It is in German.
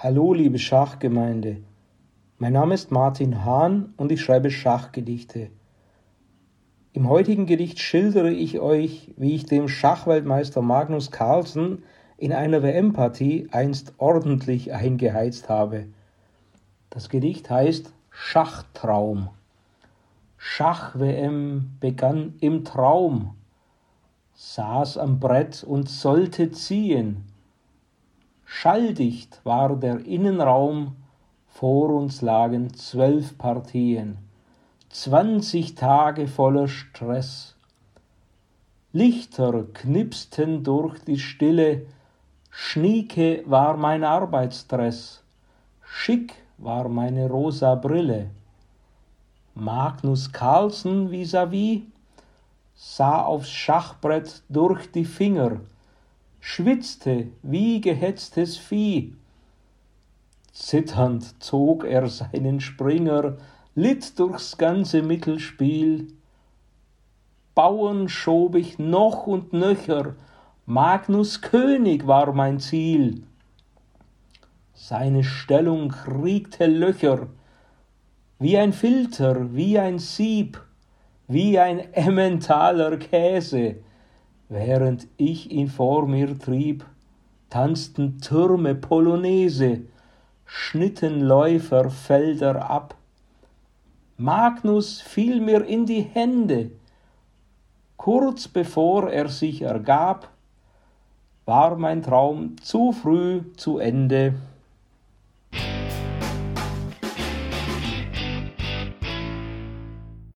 Hallo, liebe Schachgemeinde. Mein Name ist Martin Hahn und ich schreibe Schachgedichte. Im heutigen Gedicht schildere ich euch, wie ich dem Schachweltmeister Magnus Carlsen in einer WM-Partie einst ordentlich eingeheizt habe. Das Gedicht heißt Schachtraum. Schach-WM begann im Traum, saß am Brett und sollte ziehen Schalldicht war der Innenraum, vor uns lagen zwölf Partien, zwanzig Tage voller Stress. Lichter knipsten durch die Stille, schnieke war mein Arbeitsdress, schick war meine rosa Brille. Magnus Carlsen vis-à-vis -vis, sah aufs Schachbrett durch die Finger, schwitzte wie gehetztes Vieh. Zitternd zog er seinen Springer, litt durchs ganze Mittelspiel. Bauern schob ich noch und nöcher, Magnus König war mein Ziel. Seine Stellung kriegte Löcher, wie ein Filter, wie ein Sieb, wie ein Emmentaler Käse, Während ich ihn vor mir trieb, tanzten Türme Polonaise, schnitten Läufer Felder ab. Magnus fiel mir in die Hände. Kurz bevor er sich ergab, war mein Traum zu früh zu Ende.